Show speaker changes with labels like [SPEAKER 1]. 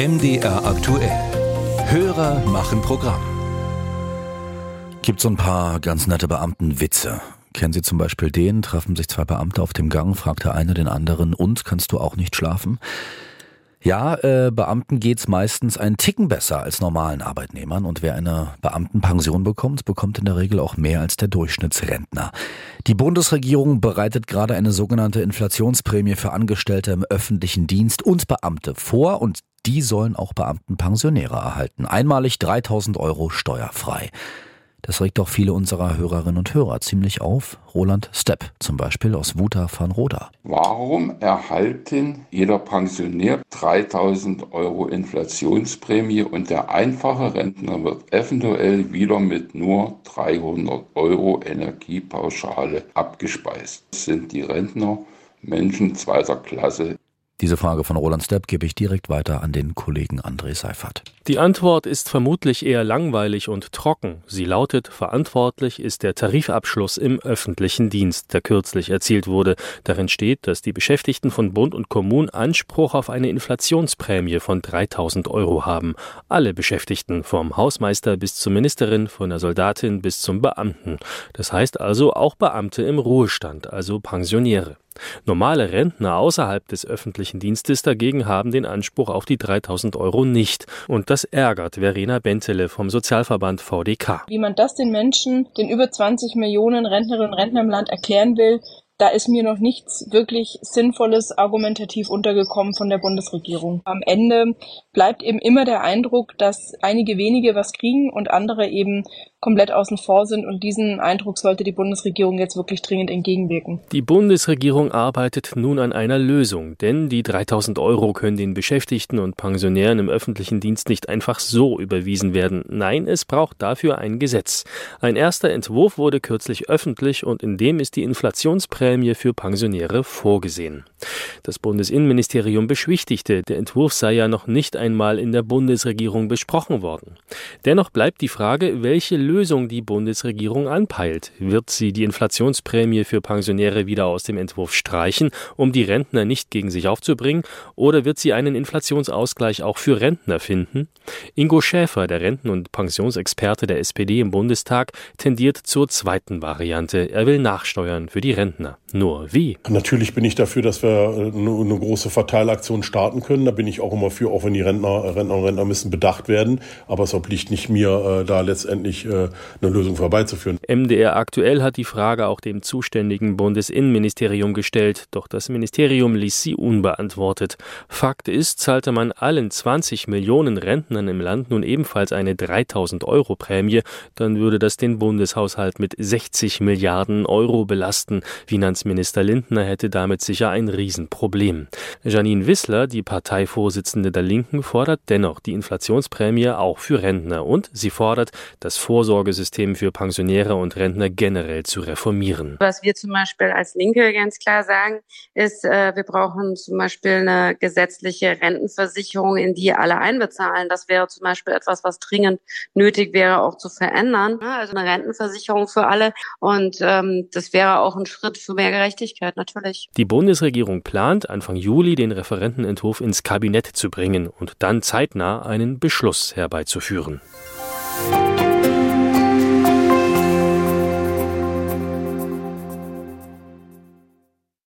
[SPEAKER 1] MDR aktuell. Hörer machen Programm.
[SPEAKER 2] Gibt so ein paar ganz nette Beamtenwitze. Kennen Sie zum Beispiel den? Treffen sich zwei Beamte auf dem Gang, fragt der eine den anderen, und kannst du auch nicht schlafen? Ja, äh, Beamten geht's meistens einen Ticken besser als normalen Arbeitnehmern und wer eine Beamtenpension bekommt, bekommt in der Regel auch mehr als der Durchschnittsrentner. Die Bundesregierung bereitet gerade eine sogenannte Inflationsprämie für Angestellte im öffentlichen Dienst und Beamte vor und die sollen auch Beamtenpensionäre erhalten. Einmalig 3000 Euro steuerfrei. Das regt doch viele unserer Hörerinnen und Hörer ziemlich auf. Roland Stepp zum Beispiel aus Wuta van Roda.
[SPEAKER 3] Warum erhalten jeder Pensionär 3000 Euro Inflationsprämie und der einfache Rentner wird eventuell wieder mit nur 300 Euro Energiepauschale abgespeist? Sind die Rentner Menschen zweiter Klasse
[SPEAKER 2] diese Frage von Roland Stepp gebe ich direkt weiter an den Kollegen André Seifert.
[SPEAKER 4] Die Antwort ist vermutlich eher langweilig und trocken. Sie lautet, verantwortlich ist der Tarifabschluss im öffentlichen Dienst, der kürzlich erzielt wurde. Darin steht, dass die Beschäftigten von Bund und Kommunen Anspruch auf eine Inflationsprämie von 3000 Euro haben. Alle Beschäftigten, vom Hausmeister bis zur Ministerin, von der Soldatin bis zum Beamten. Das heißt also auch Beamte im Ruhestand, also Pensionäre. Normale Rentner außerhalb des öffentlichen Dienstes dagegen haben den Anspruch auf die 3000 Euro nicht. Und das ärgert Verena Bentele vom Sozialverband VDK.
[SPEAKER 5] Wie man das den Menschen, den über 20 Millionen Rentnerinnen und Rentner im Land erklären will, da ist mir noch nichts wirklich Sinnvolles argumentativ untergekommen von der Bundesregierung. Am Ende bleibt eben immer der Eindruck, dass einige wenige was kriegen und andere eben komplett außen vor sind und diesen Eindruck sollte die Bundesregierung jetzt wirklich dringend entgegenwirken.
[SPEAKER 4] Die Bundesregierung arbeitet nun an einer Lösung, denn die 3000 Euro können den Beschäftigten und Pensionären im öffentlichen Dienst nicht einfach so überwiesen werden. Nein, es braucht dafür ein Gesetz. Ein erster Entwurf wurde kürzlich öffentlich und in dem ist die Inflationsprämie für Pensionäre vorgesehen. Das Bundesinnenministerium beschwichtigte, der Entwurf sei ja noch nicht einmal in der Bundesregierung besprochen worden. Dennoch bleibt die Frage, welche Lösung die Bundesregierung anpeilt. Wird sie die Inflationsprämie für Pensionäre wieder aus dem Entwurf streichen, um die Rentner nicht gegen sich aufzubringen, oder wird sie einen Inflationsausgleich auch für Rentner finden? Ingo Schäfer, der Renten- und Pensionsexperte der SPD im Bundestag, tendiert zur zweiten Variante. Er will nachsteuern für die Rentner. Nur wie?
[SPEAKER 6] Natürlich bin ich dafür, dass wir äh, eine große Verteilaktion starten können. Da bin ich auch immer für, auch wenn die Rentner, Rentner und Rentner müssen bedacht werden. Aber es obliegt nicht mir, äh, da letztendlich äh, eine Lösung vorbeizuführen.
[SPEAKER 4] MDR aktuell hat die Frage auch dem zuständigen Bundesinnenministerium gestellt, doch das Ministerium ließ sie unbeantwortet. Fakt ist, zahlte man allen 20 Millionen Rentnern im Land nun ebenfalls eine 3000 Euro Prämie, dann würde das den Bundeshaushalt mit 60 Milliarden Euro belasten. Finanzminister Lindner hätte damit sicher ein Riesenproblem. Janine Wissler, die Parteivorsitzende der Linken, fordert dennoch die Inflationsprämie auch für Rentner und sie fordert, das Vorsorge Vorsorgesystem für Pensionäre und Rentner generell zu reformieren.
[SPEAKER 7] Was wir zum Beispiel als Linke ganz klar sagen, ist, äh, wir brauchen zum Beispiel eine gesetzliche Rentenversicherung, in die alle einbezahlen. Das wäre zum Beispiel etwas, was dringend nötig wäre, auch zu verändern. Also eine Rentenversicherung für alle. Und ähm, das wäre auch ein Schritt für mehr Gerechtigkeit, natürlich.
[SPEAKER 4] Die Bundesregierung plant, Anfang Juli den Referentenentwurf ins Kabinett zu bringen und dann zeitnah einen Beschluss herbeizuführen.